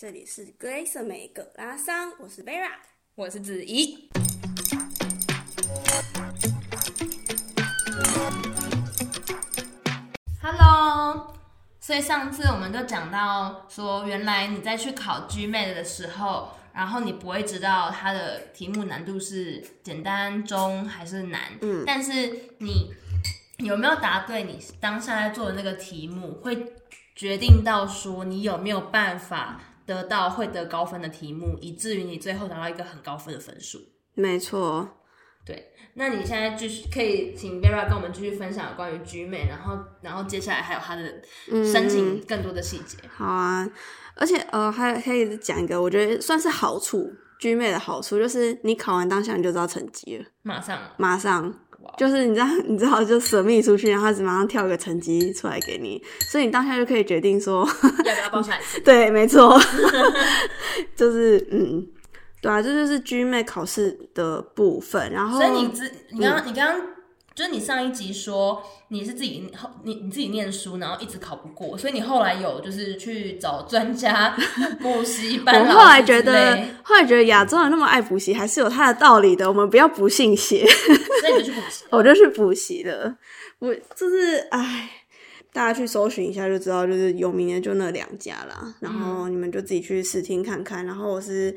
这里是格蕾瑟美葛拉桑，我是 Vera，我是子怡。Hello，所以上次我们就讲到说，原来你在去考 GMAT 的时候，然后你不会知道它的题目难度是简单、中还是难，嗯，但是你有没有答对你当下在做的那个题目，会决定到说你有没有办法得到会得高分的题目，以至于你最后拿到一个很高分的分数。没错，对。那你现在继续可以请 Vera 跟我们继续分享关于 GMAT，然后然后接下来还有他的申请更多的细节。好啊，而且呃还可以讲一个，我觉得算是好处，GMAT 的好处就是你考完当下你就知道成绩了，马上马上。就是你知道，你知道就 submit 出去，然后他只马上跳一个成绩出来给你，所以你当下就可以决定说要不要报。对，没错，就是嗯，对啊，这就是 GMAT 考试的部分。然后，所以你自你刚刚、嗯、你刚刚就是你上一集说。你是自己后你你自己念书，然后一直考不过，所以你后来有就是去找专家 补习班。我后来觉得，后来觉得亚洲人那么爱补习，还是有他的道理的。我们不要不信邪，所以你就去补习。我就去补习了。我就是哎，大家去搜寻一下就知道，就是有名的就那两家啦。然后你们就自己去试听看看。然后我是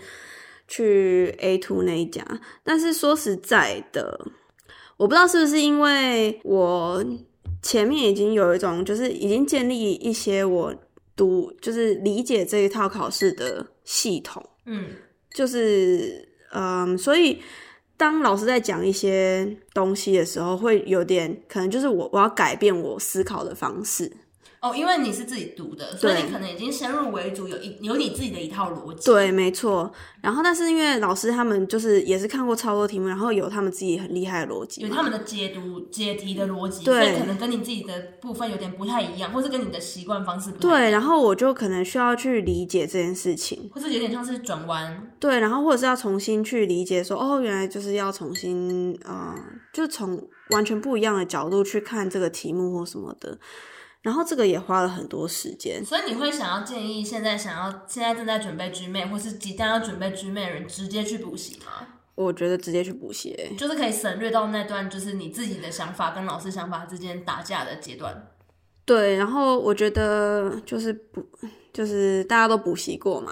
去 A two 那一家，但是说实在的。我不知道是不是因为我前面已经有一种，就是已经建立一些我读，就是理解这一套考试的系统，嗯，就是嗯，所以当老师在讲一些东西的时候，会有点可能就是我我要改变我思考的方式。哦，因为你是自己读的，所以你可能已经先入为主，有一有你自己的一套逻辑。对，没错。然后，但是因为老师他们就是也是看过超多题目，然后有他们自己很厉害的逻辑，有他们的解读解题的逻辑，对，所以可能跟你自己的部分有点不太一样，或是跟你的习惯方式不太一样。对，然后我就可能需要去理解这件事情，或是有点像是转弯。对，然后或者是要重新去理解说，哦，原来就是要重新啊、呃，就从完全不一样的角度去看这个题目或什么的。然后这个也花了很多时间，所以你会想要建议现在想要现在正在准备 GMAT 或是即将要准备 GMAT 的人直接去补习吗？我觉得直接去补习，就是可以省略到那段就是你自己的想法跟老师想法之间打架的阶段。对，然后我觉得就是补，就是大家都补习过嘛，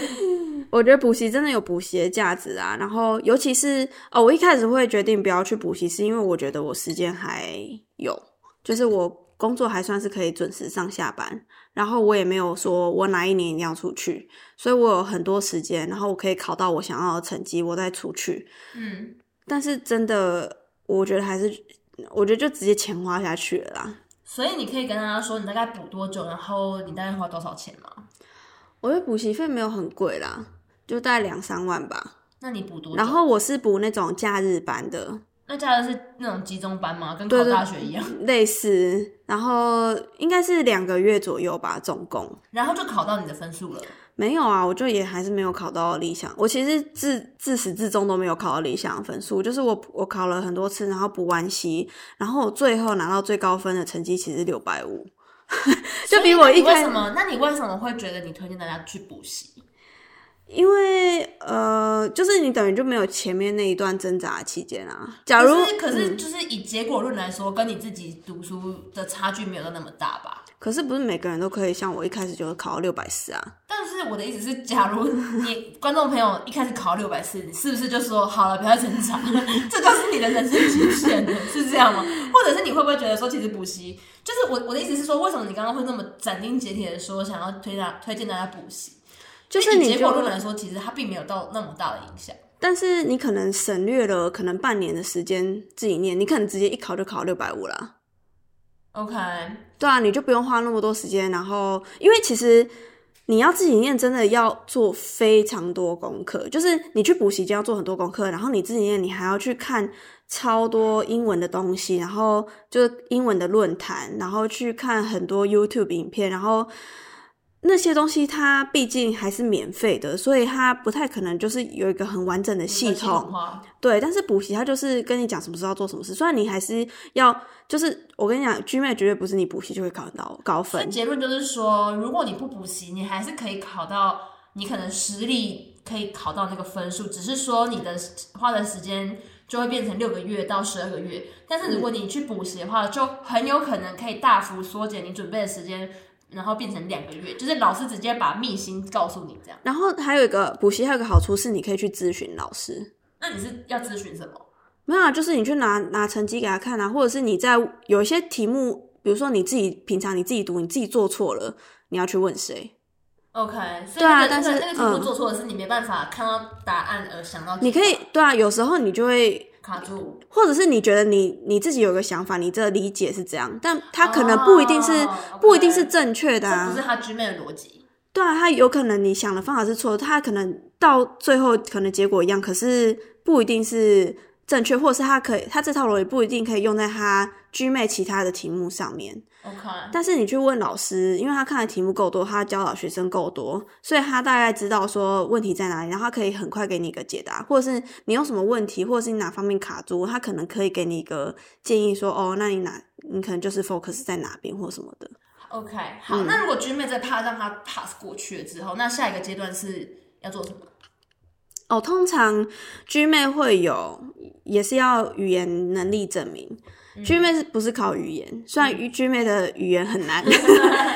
我觉得补习真的有补习的价值啊。然后尤其是哦，我一开始会决定不要去补习，是因为我觉得我时间还有，就是我。工作还算是可以准时上下班，然后我也没有说我哪一年一定要出去，所以我有很多时间，然后我可以考到我想要的成绩，我再出去。嗯，但是真的，我觉得还是，我觉得就直接钱花下去了啦。所以你可以跟大家说，你大概补多久，然后你大概花多少钱吗？我觉得补习费没有很贵啦，就大概两三万吧。那你补多久？然后我是补那种假日班的。那加的是那种集中班吗？跟考大学一样？类似，然后应该是两个月左右吧，总共。然后就考到你的分数了？没有啊，我就也还是没有考到理想。我其实自自始至终都没有考到理想的分数，就是我我考了很多次，然后补完习，然后我最后拿到最高分的成绩其实六百五，就比我一开始。为什么？那你为什么会觉得你推荐大家去补习？因为呃，就是你等于就没有前面那一段挣扎期间啊。假如可是，就是以结果论来说，嗯，跟你自己读书的差距没有到那么大吧？可是不是每个人都可以像我一开始就考到六百四啊？但是我的意思是，假如你观众朋友一开始考到六百四，你是不是就说好了，不要挣扎，这就是你的人生极限了，是这样吗？或者是你会不会觉得说，其实补习就是我我的意思是说，为什么你刚刚会那么斩钉截铁的说想要推大推荐大家补习？就是你结果论来说，其实它并没有到那么大的影响。但是你可能省略了可能半年的时间自己念，你可能直接一考就考六百五了。OK，对啊，你就不用花那么多时间。然后，因为其实你要自己念，真的要做非常多功课。就是你去补习就要做很多功课，然后你自己念，你还要去看超多英文的东西，然后就英文的论坛，然后去看很多 YouTube 影片，然后。那些东西它毕竟还是免费的，所以它不太可能就是有一个很完整的系统。对，但是补习它就是跟你讲什么时候要做什么事，虽然你还是要，就是我跟你讲，GMAT 绝对不是你补习就会考到高分。结论就是说，如果你不补习，你还是可以考到你可能实力可以考到那个分数，只是说你的花的时间就会变成六个月到十二个月。但是如果你去补习的话，就很有可能可以大幅缩减你准备的时间。然后变成两个月，就是老师直接把秘辛告诉你这样。然后还有一个补习，还有一个好处是你可以去咨询老师。那你是要咨询什么？没有啊，就是你去拿拿成绩给他看啊，或者是你在有一些题目，比如说你自己平常你自己读，你自己做错了，你要去问谁？OK，所以、那个、对啊，但是那个题目做错了，是你没办法看到答案而想到。你可以对啊，有时候你就会。卡住，或者是你觉得你你自己有个想法，你这理解是这样，但他可能不一定是、oh. 不一定是正确的啊，这不是他 GMAT 的逻辑。对啊，他有可能你想的方法是错的，他可能到最后可能结果一样，可是不一定是正确，或者是他可以他这套逻辑不一定可以用在他 GMAT 其他的题目上面。OK，但是你去问老师，因为他看的题目够多，他教导学生够多，所以他大概知道说问题在哪里，然后他可以很快给你一个解答，或者是你有什么问题，或者是你哪方面卡住，他可能可以给你一个建议说，哦，那你哪你可能就是 focus 在哪边或什么的。OK，好，嗯、那如果 GMAT 在 pass 让他 pass 过去了之后，那下一个阶段是要做什么？哦，通常 GMAT 会有，也是要语言能力证明。GMAT 是不是考语言？虽然 GMAT 的语言很难，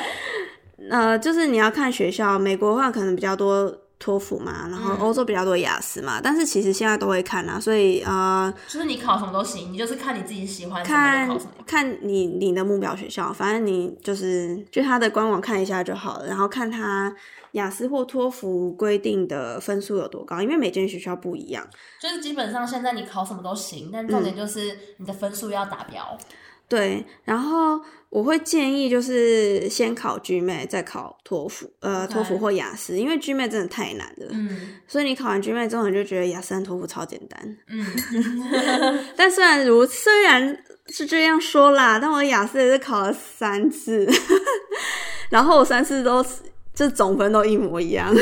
呃，就是你要看学校。美国的话可能比较多托福嘛，然后欧洲比较多雅思嘛。但是其实现在都会看啊，所以呃，就是你考什么都行，你就是看你自己喜欢看，看你你的目标学校，反正你就是去他的官网看一下就好了，然后看他。雅思或托福规定的分数有多高？因为每间学校不一样，就是基本上现在你考什么都行，但重点就是你的分数要达标。嗯。对，然后我会建议就是先考 GMAT，再考托福，呃，托福或雅思，因为 GMAT 真的太难了。嗯，所以你考完 GMAT 之后，你就觉得雅思和托福超简单。嗯，但虽然如虽然是这样说啦，但我雅思也是考了三次，然后我三次都。这总分都一模一样，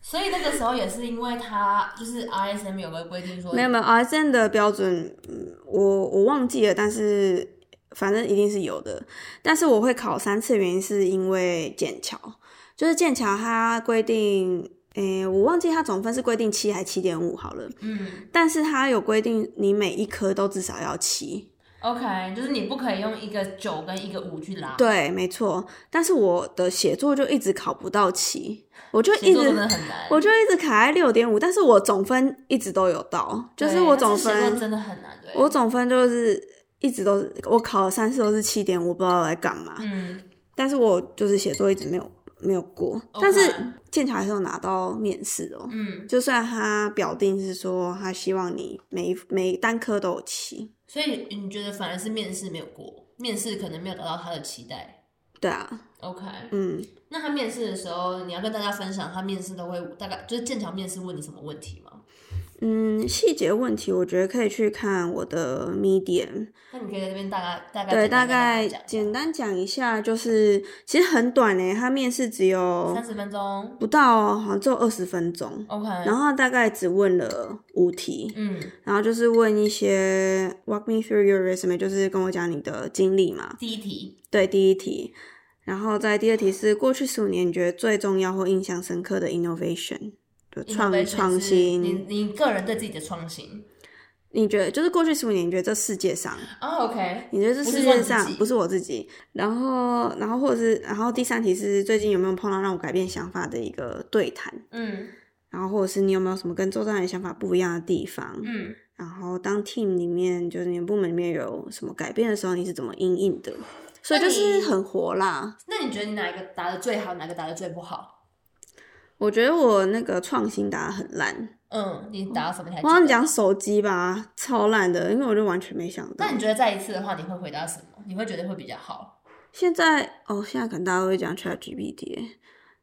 所以那个时候也是因为他就是 RSM 有个规定说，没有没有 RSM 的标准，我我忘记了，但是反正一定是有的。但是我会考三次，原因是因为剑桥，就是剑桥它规定，诶，我忘记它总分是规定七还是七点五好了，嗯，但是它有规定你每一科都至少要七。OK，就是你不可以用一个九跟一个五去拉。对，没错。但是我的写作就一直考不到七，我就一直我就一直卡在六点五，但是我总分一直都有到，就是我总分真的很难。对，我总分就是一直都是，我考了三次都是七点，我不知道来干嘛。嗯，但是我就是写作一直没有没有过.但是剑桥还是有拿到面试哦。嗯，就算他表定是说他希望你每每单科都有七。所以你觉得反而是面试没有过，面试可能没有达到他的期待。对啊，OK，嗯，那他面试的时候，你要跟大家分享他面试都会大概就是剑桥面试问你什么问题吗？嗯，细节问题我觉得可以去看我的 Medium。那你可以在这边大概大概对大概简单讲一下，就是其实很短诶，他面试只有三十分钟，不到，好像只有二十分钟。OK，然后大概只问了五题，嗯，然后就是问一些 Walk me through your resume，就是跟我讲你的经历嘛。第一题，对，第一题，然后在第二题是过去十五年你觉得最重要或印象深刻的 innovation。创创新，你你个人对自己的创新，你觉得就是过去十五年，你觉得这世界上哦，OK，你觉得这世界上不是我自己，然后然后或者是然后第三题是最近有没有碰到让我改变想法的一个对谈，嗯，然后或者是你有没有什么跟周遭人想法不一样的地方，嗯，然后当 team 里面就是你们部门里面有什么改变的时候，你是怎么应应的？所以就是很活啦。那你觉得你哪一个答的最好，哪个答的最不好？我觉得我那个创新打得很烂。嗯，你答什么？我好像讲手机吧，超烂的，因为我就完全没想到。那你觉得再一次的话，你会回答什么？你会觉得会比较好？现在哦，现在可能大家都会讲 ChatGPT。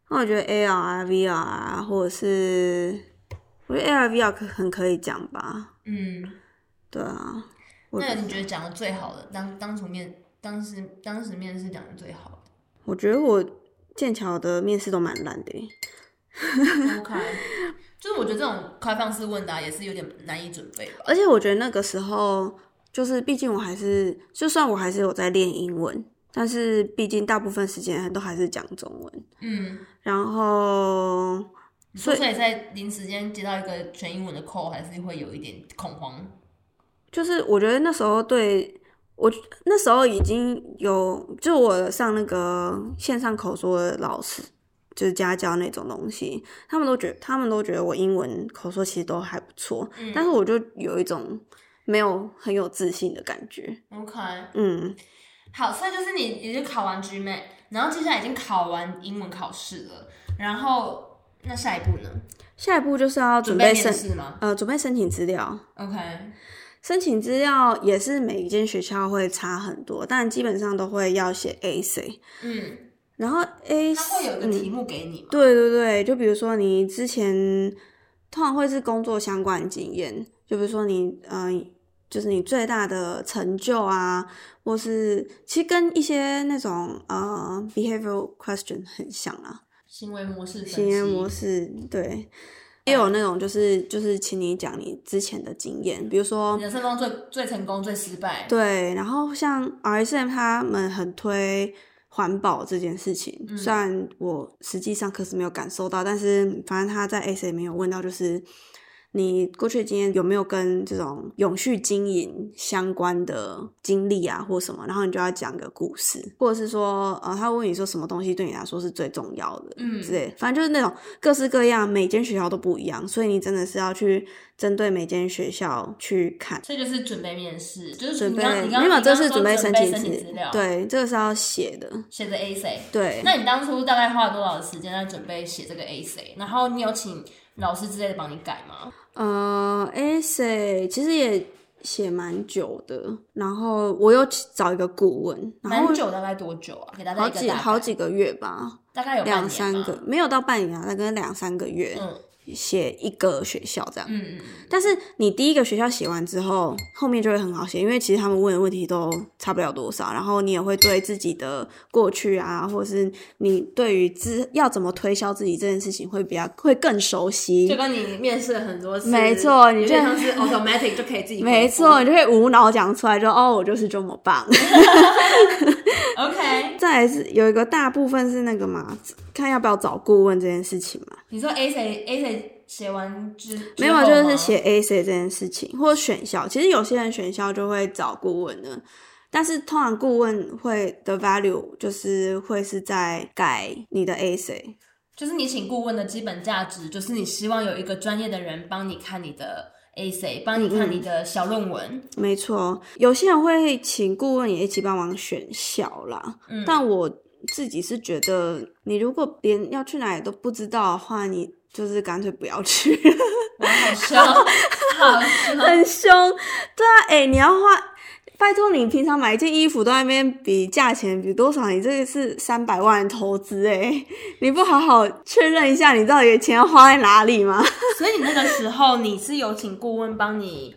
那我觉得 AR 啊、VR 啊，或者是我觉得 AR、VR 可很可以讲吧。嗯，对啊。那你觉得讲的最好的，当当初面当时当时面试讲的最好的？我觉得我。剑桥的面试都蛮烂的。OK，就是我觉得这种开放式问答也是有点难以准备吧。而且我觉得那个时候，就是毕竟我还是，就算我还是有在练英文，但是毕竟大部分时间都还是讲中文。嗯，然后，所以在临时间接到一个全英文的 call，还是会有一点恐慌。就是我觉得那时候对我那时候已经有，就我上那个线上口说的老师。就是家教那种东西，他们都觉得，他们都觉得我英文口说其实都还不错，嗯，但是我就有一种没有很有自信的感觉。OK，嗯，好，所以就是你已经考完 GMAT，然后接下来已经考完英文考试了，然后那下一步呢？下一步就是要准备申试吗？呃，准备申请资料。OK，申请资料也是每一间学校会差很多，但基本上都会要写 essay。嗯。然后 A，他会有个题目给你吗？嗯，对对对，就比如说你之前通常会是工作相关的经验，就比如说你嗯、呃，就是你最大的成就啊，或是其实跟一些那种呃 behavioral question 很像啊，行为模式，行为模式，对，也有那种就是就是请你讲你之前的经验，比如说人生中最最成功、最失败，对，然后像 RSM 他们很推。环保这件事情，虽然我实际上可是没有感受到，嗯、但是反正他在里面有问到，就是你过去的经验有没有跟这种永续经营相关的经历啊，或什么，然后你就要讲个故事，或者是说，呃，他问你说什么东西对你来说是最重要的，嗯，之类，反正就是那种各式各样，每间学校都不一样，所以你真的是要去。针对每间学校去看，这就是准备面试，就是准备。没有，这是准备申请资料。对，这个是要写的，写的 essay。对，那你当初大概花了多少的时间在准备写这个 essay？然后你有请老师之类的帮你改吗？呃，essay 其实也写蛮久的，然后我又找一个顾问，蛮久，大概多久啊？给大家好几好几个月吧，大概有两三个，没有到半年啊，大概两三个月。嗯。写一个学校这样，嗯，但是你第一个学校写完之后，后面就会很好写，因为其实他们问的问题都差不了多少，然后你也会对自己的过去啊，或者是你对于自要怎么推销自己这件事情会比较会更熟悉。就跟你面试了很多次，没错，你就像是 automatic 就可以自己，没错，你就会无脑讲出来就，就哦，我就是这么棒。OK，再来是有一个大部分是那个嘛。看要不要找顾问这件事情嘛？你说 essay essay 写完之没有，就是写 essay 这件事情，或者选校。其实有些人选校就会找顾问的，但是通常顾问会的 value 就是会是在改你的 essay，就是你请顾问的基本价值，就是你希望有一个专业的人帮你看你的 essay，帮你看你的小论文。嗯，没错，有些人会请顾问也一起帮忙选校啦，嗯，但我。自己是觉得，你如果连要去哪里都不知道的话，你就是干脆不要去。我好凶，好凶，很凶。对啊，哎、欸，你要花，拜托你平常买一件衣服都在那边比价钱比多少，你这个是三百万投资哎，你不好好确认一下，你到底钱要花在哪里吗？所以你那个时候你是有请顾问帮你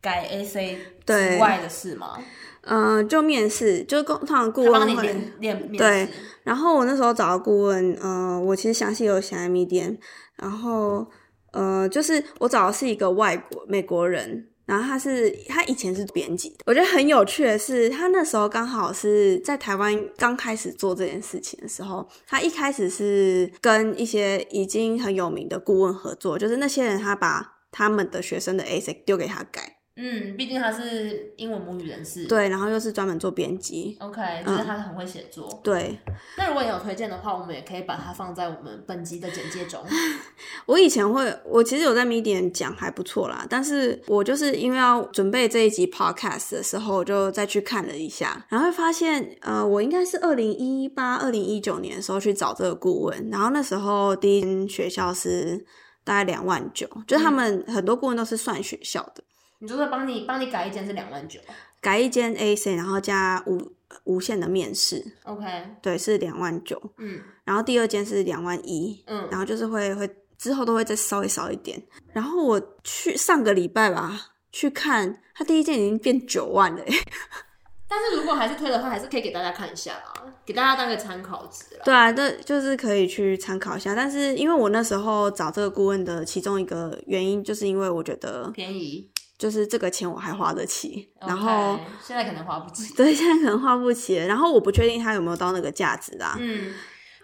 改 essay 之外的事吗？嗯、呃，就面试，就通常顾问会对。然后我那时候找的顾问，呃，我其实详细有写在 Medium。然后，呃，就是我找的是一个外国美国人，然后他是他以前是编辑的。我觉得很有趣的是，他那时候刚好是在台湾刚开始做这件事情的时候，他一开始是跟一些已经很有名的顾问合作，就是那些人他把他们的学生的 essay 丢给他改。嗯，毕竟他是英文母语人士，对，然后又是专门做编辑，OK，就是他很会写作，嗯。对，那如果你有推荐的话，我们也可以把它放在我们本集的简介中。我以前会，我其实有在 Medium 讲还不错啦，但是我就是因为要准备这一集 Podcast 的时候，我就再去看了一下，然后会发现，呃，我应该是二零一八、二零一九年的时候去找这个顾问，然后那时候第一间学校是大概两万九，就是他们很多顾问都是算学校的。你就说帮你帮你改一间是两万九，改一间 AC，然后加无无限的面试，OK，对，是两万九，嗯，然后第二间是两万一，嗯，然后就是会会之后都会再稍微少一点，然后我去上个礼拜吧去看，他第一件已经变九万了，但是如果还是推的话，还是可以给大家看一下啊，给大家当个参考值啦。对啊，这就是可以去参考一下。但是因为我那时候找这个顾问的其中一个原因，就是因为我觉得便宜，就是这个钱我还花得起。Okay, 然后现在可能花不起，对，现在可能花不起。然后我不确定他有没有到那个价值啦。嗯。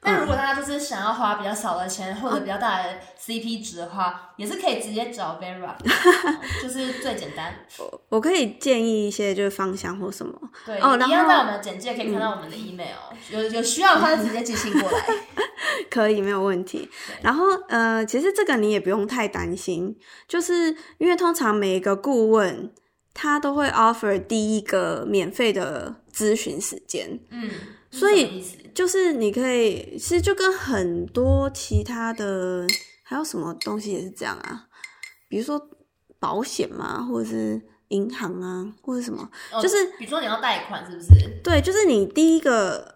那如果大家就是想要花比较少的钱，或者比较大的 CP 值的话，也是可以直接找 Vera，就是最简单。我我可以建议一些就是方向或什么。对，哦，一样在我们的简介可以看到我们的 email，、嗯、有有需要的话就直接寄信过来。可以，没有问题。然后呃，其实这个你也不用太担心，就是因为通常每一个顾问他都会 offer 第一个免费的咨询时间。嗯。所以就是你可以，其实就跟很多其他的还有什么东西也是这样啊，比如说保险嘛，或者是银行啊，或者什么，哦、就是比如说你要贷款，是不是？对，就是你第一个。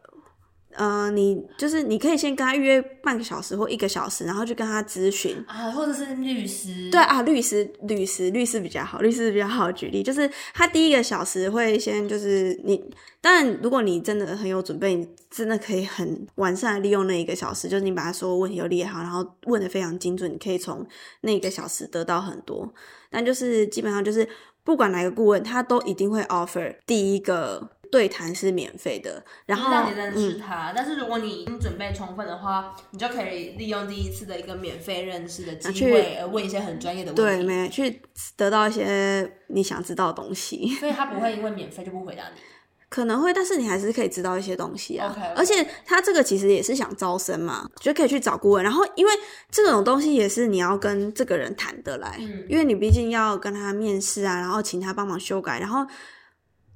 呃，你就是你可以先跟他预约半个小时或一个小时，然后去跟他咨询啊，或者是律师。对啊，律师，律师，律师比较好，律师比较好举例，就是他第一个小时会先就是你，当然如果你真的很有准备，你真的可以很完善的利用那一个小时，就是你把他所有问题都列好，然后问的非常精准，你可以从那一个小时得到很多。但就是基本上就是不管哪个顾问，他都一定会 offer 第一个。对谈是免费的，然后让你认识他。嗯、但是如果你已经准备充分的话，你就可以利用第一次的一个免费认识的机会，而问一些很专业的问题，对，没去得到一些你想知道的东西。所以他不会 因为免费就不回答你，可能会，但是你还是可以知道一些东西啊。Okay, okay. 而且他这个其实也是想招生嘛，就可以去找顾问。然后因为这种东西也是你要跟这个人谈得来，嗯、因为你毕竟要跟他面试啊，然后请他帮忙修改，然后。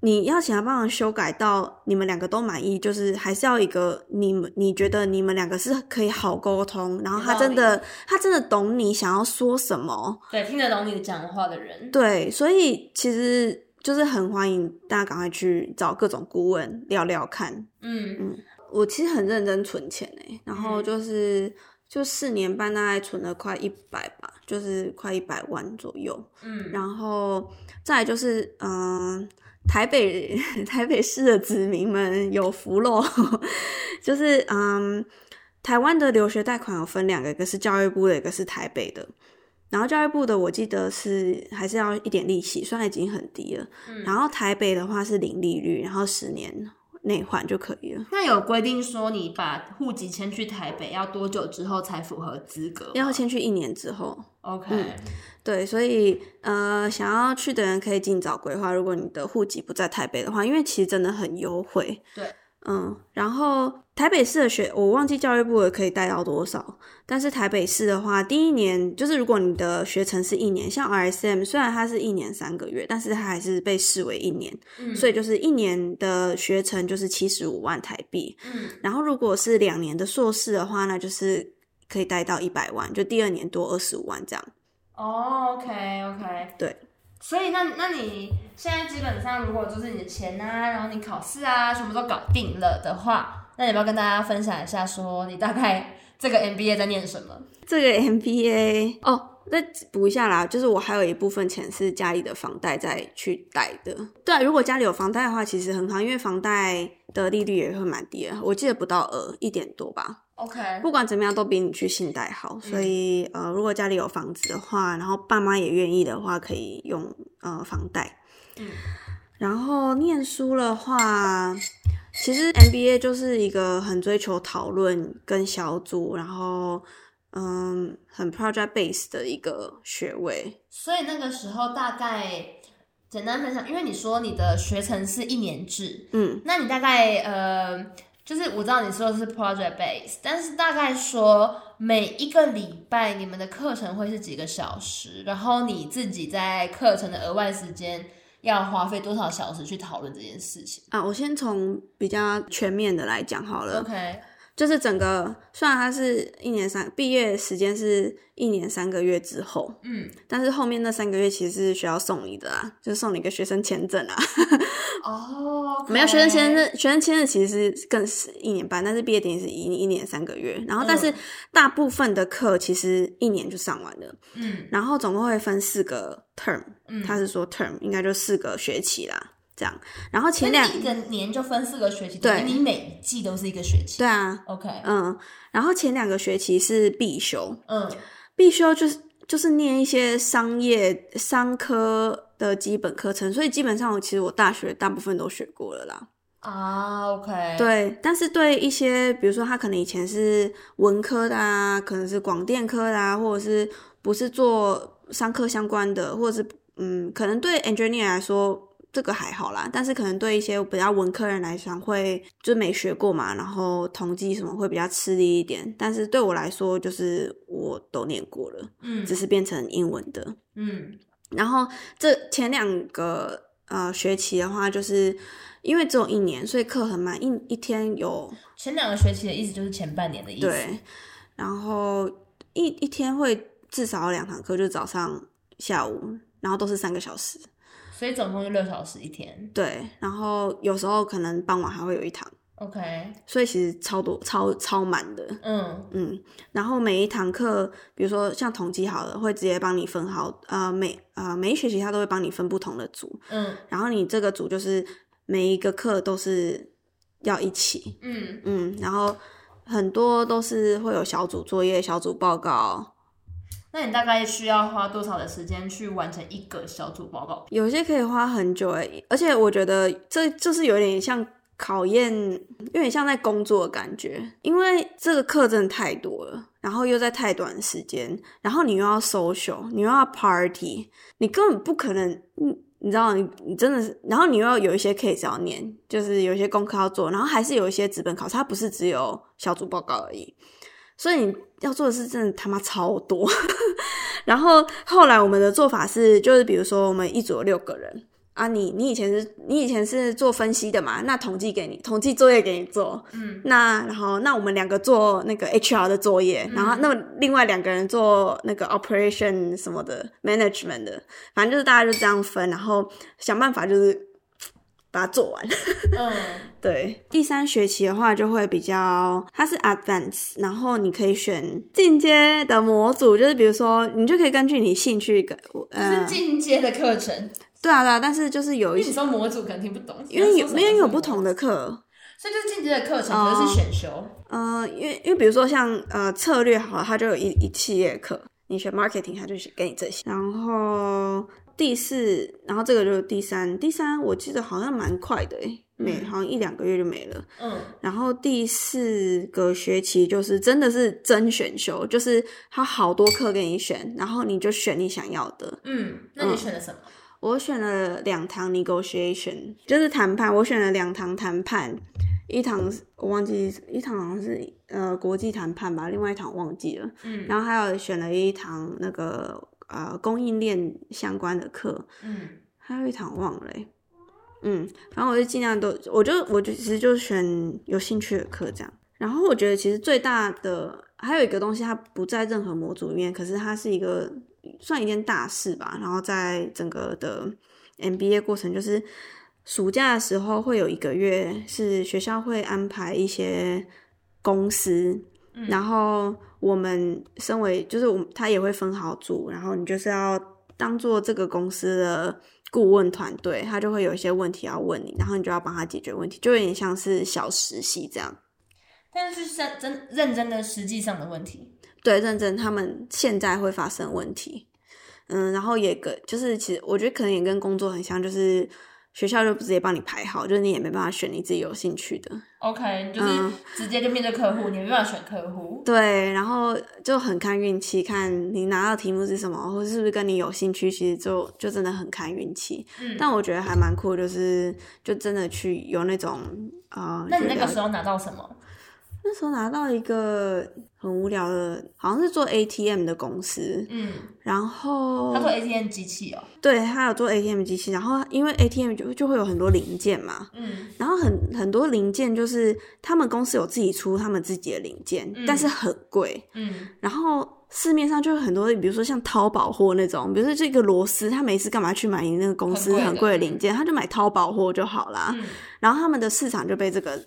你要请他帮忙修改到你们两个都满意，就是还是要一个你们你觉得你们两个是可以好沟通，然后他真的他真的懂你想要说什么，对，听得懂你讲话的人，对，所以其实就是很欢迎大家赶快去找各种顾问聊聊看，嗯。嗯，我其实很认真存钱诶，然后就是、嗯、就四年半大概存了快一百吧，就是快一百万左右，嗯，然后再来就是嗯。台北 台北市的子民们有福喽，就是嗯，台湾的留学贷款有分两个，一个是教育部的，一个是台北的。然后教育部的我记得是还是要一点利息，虽然已经很低了。嗯、然后台北的话是零利率，然后十年内换就可以了。那有规定说你把户籍迁去台北要多久之后才符合资格？要迁去一年之后。OK。嗯对，所以呃，想要去的人可以尽早规划。如果你的户籍不在台北的话，因为其实真的很优惠。对，嗯，然后台北市的学，我忘记教育部也可以贷到多少，但是台北市的话，第一年就是如果你的学程是一年，像 RSM 虽然它是一年三个月，但是它还是被视为一年，嗯，所以就是一年的学程就是七十五万台币。嗯，然后如果是两年的硕士的话，那就是可以贷到一百万，就第二年多二十五万这样。哦、oh，OK，OK，okay, okay. 对，所以那那你现在基本上，如果就是你的钱啊，然后你考试啊，什么都搞定了的话，那你要不要跟大家分享一下，说你大概 这个 MBA 在念什么？这个 MBA 哦，再补一下啦，就是我还有一部分钱是家里的房贷再去贷的。对啊，如果家里有房贷的话，其实很好，因为房贷的利率也会蛮低的，我记得不到呃一点多吧。OK，不管怎么样都比你去信贷好，所以、嗯、呃，如果家里有房子的话，然后爸妈也愿意的话，可以用呃房贷。嗯，然后念书的话，其实 MBA 就是一个很追求讨论跟小组，然后嗯，很 project base 的一个学位。所以那个时候大概简单分享，因为你说你的学程是一年制，嗯，那你大概呃。就是我知道你说的是 project base，但是大概说每一个礼拜你们的课程会是几个小时，然后你自己在课程的额外时间要花费多少小时去讨论这件事情啊？我先从比较全面的来讲好了。OK。就是整个，虽然它是一年三毕业时间是一年三个月之后，嗯，但是后面那三个月其实是需要送你的啊，就是送你一个学生签证啊。哦，oh, okay. 没有学生签证，学生签证其实是更是一年半，但是毕业典礼是一一年三个月。然后，但是大部分的课其实一年就上完了，嗯，然后总共会分四个 term，嗯，他是说 term 应该就四个学期啦。这样。然后前两一个年就分四个学期，对，你每一季都是一个学期。对啊，OK，嗯，然后前两个学期是必修，嗯，必修就是就是念一些商业商科的基本课程，所以基本上我其实我大学大部分都学过了啦。啊，OK，对，但是对一些，比如说他可能以前是文科的啊，可能是广电科的啊，或者是不是做商科相关的，或者是嗯，可能对 engineer 来说这个还好啦，但是可能对一些比较文科人来讲会就没学过嘛，然后统计什么会比较吃力一点。但是对我来说，就是我都念过了，嗯，只是变成英文的，嗯，然后这前两个呃学期的话就是。因为只有一年，所以课很满，一一天有前两个学期的意思就是前半年的意思。对，然后一一天会至少有两堂课，就早上、下午，然后都是三个小时，所以总共就六小时一天。对，然后有时候可能傍晚还会有一堂。OK，所以其实超多、超超满的。嗯嗯，然后每一堂课，比如说像统计好了，会直接帮你分好，呃，每呃每一学期他都会帮你分不同的组。嗯，然后你这个组就是。每一个课都是要一起，嗯嗯，然后很多都是会有小组作业、小组报告。那你大概需要花多少的时间去完成一个小组报告？有些可以花很久诶，而且我觉得这就是有点像考验，有点像在工作的感觉，因为这个课真的太多了，然后又在太短时间，然后你又要 social，你又要 party，你根本不可能，嗯。你知道，你你真的是，然后你又要有一些 case 要念，就是有一些功课要做，然后还是有一些纸本考试，它不是只有小组报告而已，所以你要做的事真的他妈超多。然后后来我们的做法是，就是比如说我们一组有六个人。啊你，你你以前是，你以前是做分析的嘛？那统计给你，统计作业给你做。嗯。那然后，那我们两个做那个 HR 的作业，嗯、然后那另外两个人做那个 operation 什么的 management 的，反正就是大家就这样分，然后想办法就是把它做完。嗯。对，第三学期的话就会比较，它是 advanced，然后你可以选进阶的模组，就是比如说你就可以根据你兴趣跟呃，是进阶的课程。对啊，对啊，但是就是有一些，你说模组可能听不懂，因为有，因为有不同的课，所以就是进阶的课程，可是选修。嗯、呃，因为因为比如说像呃策略好了，它就有一一系列课，你学 marketing，它就给你这些。然后第四，然后这个就是第三，第三我记得好像蛮快的诶，没、嗯，好像一两个月就没了。嗯。然后第四个学期就是真的是真选修，就是他好多课给你选，然后你就选你想要的。嗯，那你选了什么？嗯我选了两堂 negotiation，就是谈判。我选了两堂谈判，一堂我忘记，一堂好像是呃国际谈判吧，另外一堂忘记了。嗯，然后还有选了一堂那个呃供应链相关的课。嗯，还有一堂忘了。嗯，反正我就尽量都，我就我就其实就选有兴趣的课这样。然后我觉得其实最大的还有一个东西，它不在任何模组里面，可是它是一个。算一件大事吧，然后在整个的 MBA 过程，就是暑假的时候会有一个月是学校会安排一些公司，嗯、然后我们身为就是我他也会分好组，然后你就是要当做这个公司的顾问团队，他就会有一些问题要问你，然后你就要帮他解决问题，就有点像是小实习这样，但是是真真认真的实际上的问题。对，认真，他们现在会发生问题，嗯，然后也跟就是，其实我觉得可能也跟工作很像，就是学校就直接帮你排好，就是你也没办法选你自己有兴趣的。OK，就是直接就面对客户，嗯、你没办法选客户。对，然后就很看运气，看你拿到题目是什么，或是不是跟你有兴趣，其实就就真的很看运气。嗯，但我觉得还蛮酷，就是就真的去有那种呃，那你那个时候拿到什么？那时候拿到一个很无聊的，好像是做 ATM 的公司，嗯，然后他做 ATM 机器哦，对，他有做 ATM 机器，然后因为 ATM 就就会有很多零件嘛，嗯，然后很很多零件就是他们公司有自己出他们自己的零件，嗯、但是很贵，嗯，然后市面上就有很多，比如说像淘宝货那种，比如说这个螺丝，他没事干嘛去买你那个公司很贵的零件，他就买淘宝货就好啦，嗯，然后他们的市场就被这个。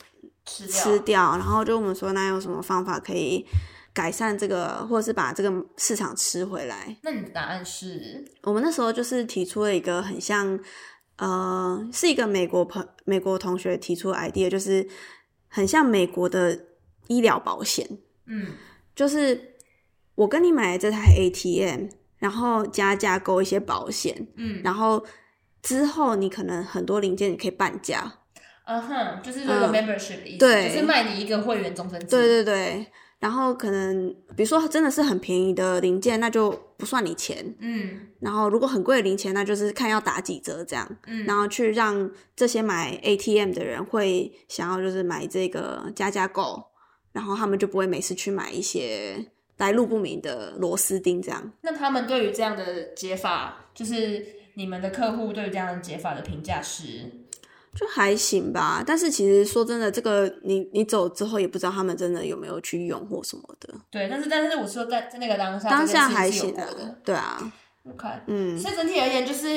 吃掉，吃掉，然后就我们说，那有什么方法可以改善这个，或者是把这个市场吃回来？那你的答案是？我们那时候就是提出了一个很像呃，是一个美国朋美国同学提出的 idea，就是很像美国的医疗保险。嗯，就是我跟你买的这台 ATM，然后加价购一些保险，嗯，然后之后你可能很多零件你可以半价。嗯哼，就是这个 membership 的意思，就是卖你一个会员终身制。对对对。然后可能，比如说真的是很便宜的零件，那就不算你钱。嗯。然后如果很贵的零钱，那就是看要打几折这样。嗯。然后去让这些买 ATM 的人会想要就是买这个加加购，然后他们就不会每次去买一些来路不明的螺丝钉这样。那他们对于这样的解法，就是你们的客户对于这样的解法的评价是？就还行吧，但是其实说真的，这个你你走之后也不知道他们真的有没有去用或什么的。对，但是但是我说在在那个当下，当下还行的，对啊。OK，嗯，所以整体而言，就是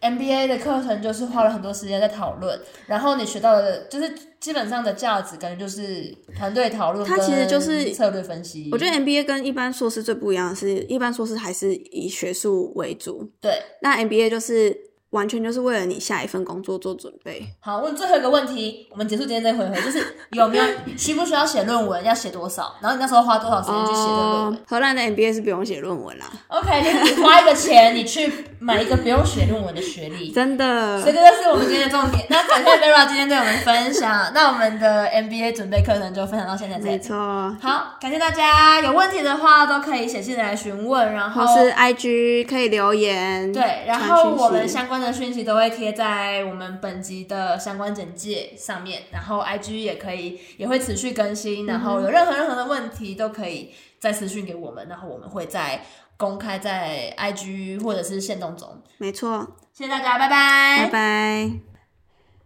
MBA 的课程就是花了很多时间在讨论，然后你学到的，就是基本上的价值感觉就是团队讨论，它其实就是策略分析。我觉得 MBA 跟一般硕士最不一样的是，一般硕士还是以学术为主，对，那 MBA 就是。完全就是为了你下一份工作做准备。好，问最后一个问题，我们结束今天这回合，就是有没有 需不需要写论文？要写多少？然后你那时候花多少时间去写这个论文？荷兰的 MBA 是不用写论文啦。OK，就是你花一个钱，你去买一个不用写论文的学历，真的。所以这个是我们今天的重点。那感谢 Vera 今天对我们分享。那我们的 MBA 准备课程就分享到现在这里。没错。好，感谢大家。有问题的话都可以写信来询问，然后或是 IG 可以留言。对，然后我们相关的讯息都会贴在我们本集的相关简介上面，然后 IG 也可以也会持续更新，然后有任何任何的问题都可以再私讯给我们，然后我们会在公开在 IG 或者是线动中。没错，谢谢大家，拜拜，拜拜。